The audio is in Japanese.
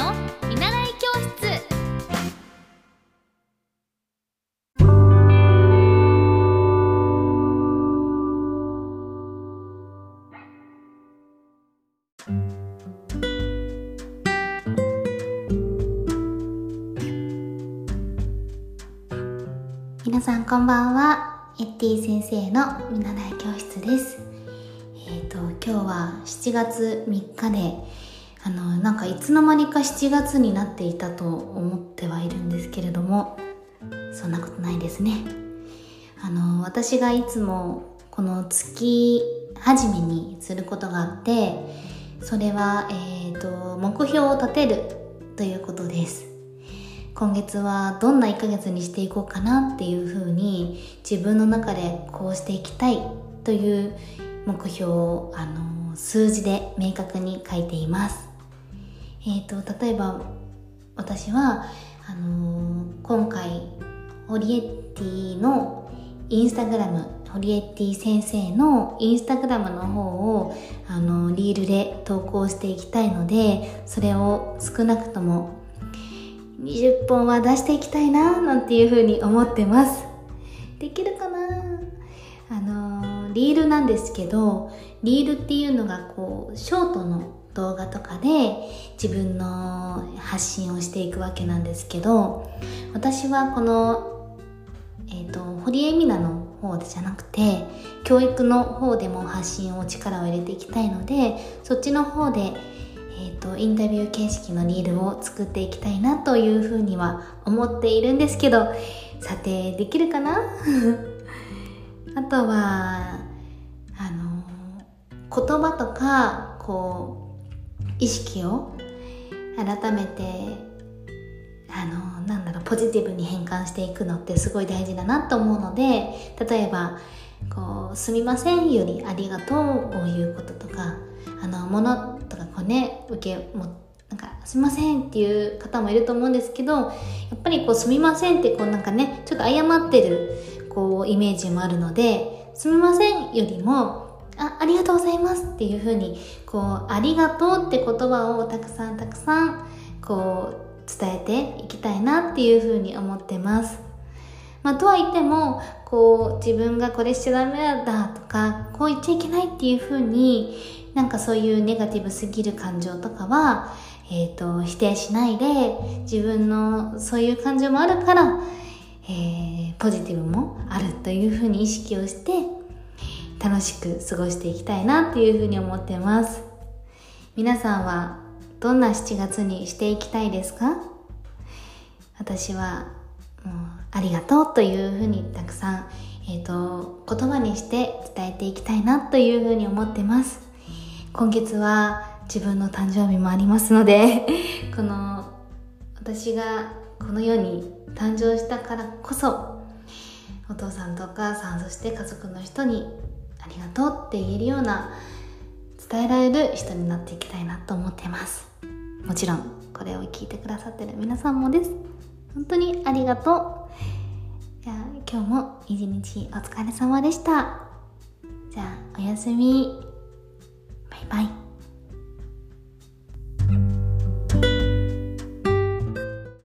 の見習い教室。皆さんこんばんは。エッティ先生の見習い教室です。えっ、ー、と今日は7月3日であのなんかいつの間にか7月になっていたと思ってはいるんですけれどもそんなことないですね。あの私がいつもこの月初めにすることがあってそれは、えーと、目標を立てるということです。今月はどんな1ヶ月にしていこうかなっていうふうに自分の中でこうしていきたいという目標をあの数字で明確に書いています。えーと、例えば私はあのー、今回ホリエッティのインスタグラムホリエッティ先生のインスタグラムの方をあのリールで投稿していきたいのでそれを少なくとも20本は出していきたいななんていうふうに思ってます。できるかなあのリールなんですけどリールっていうのがこうショートの動画とかで自分の発信をしていくわけなんですけど私はこの、えーと、堀江美奈の方じゃなくて教育の方でも発信を力を入れていきたいのでそっちの方で、えーと、インタビュー形式のリールを作っていきたいなというふうには思っているんですけどさてできるかな？あとはあの言葉とかこう意識を改めてあのなんだろうポジティブに変換していくのってすごい大事だなと思うので例えばこう「すみません」より「ありがとう」を言うこととかあの物とかこうね受けもなんか「すみません」っていう方もいると思うんですけどやっぱりこう「すみません」ってこうなんかねちょっと謝ってるこうイメージもあるので「すみません」よりもあありがとうございますっていう風にこうありがとうって言葉をたくさんたくさんこう伝えていきたいなっていう風に思ってます。まあ、とは言ってもこう自分がこれしちゃダメだとかこう言っちゃいけないっていう風になんかそういうネガティブすぎる感情とかは、えーと、否定しないで自分のそういう感情もあるから、えー、ポジティブもあるという風に意識をして楽しく過ごしていきたいなっていうふうに思ってます。皆さんはどんな7月にしていきたいですか？私はもうありがとうというふうにたくさん、えーと、言葉にして伝えていきたいなというふうに思ってます。今月は自分の誕生日もありますので この私がこの世に誕生したからこそお父さんとお母さんそして家族の人にりがとうって言えるような伝えられる人になっていきたいなと思ってます。もちろんこれを聞いてくださってる皆さんもです。本当にありがとう。じゃあ今日も一日お疲れ様でした。じゃあおやすみ。バイバイ。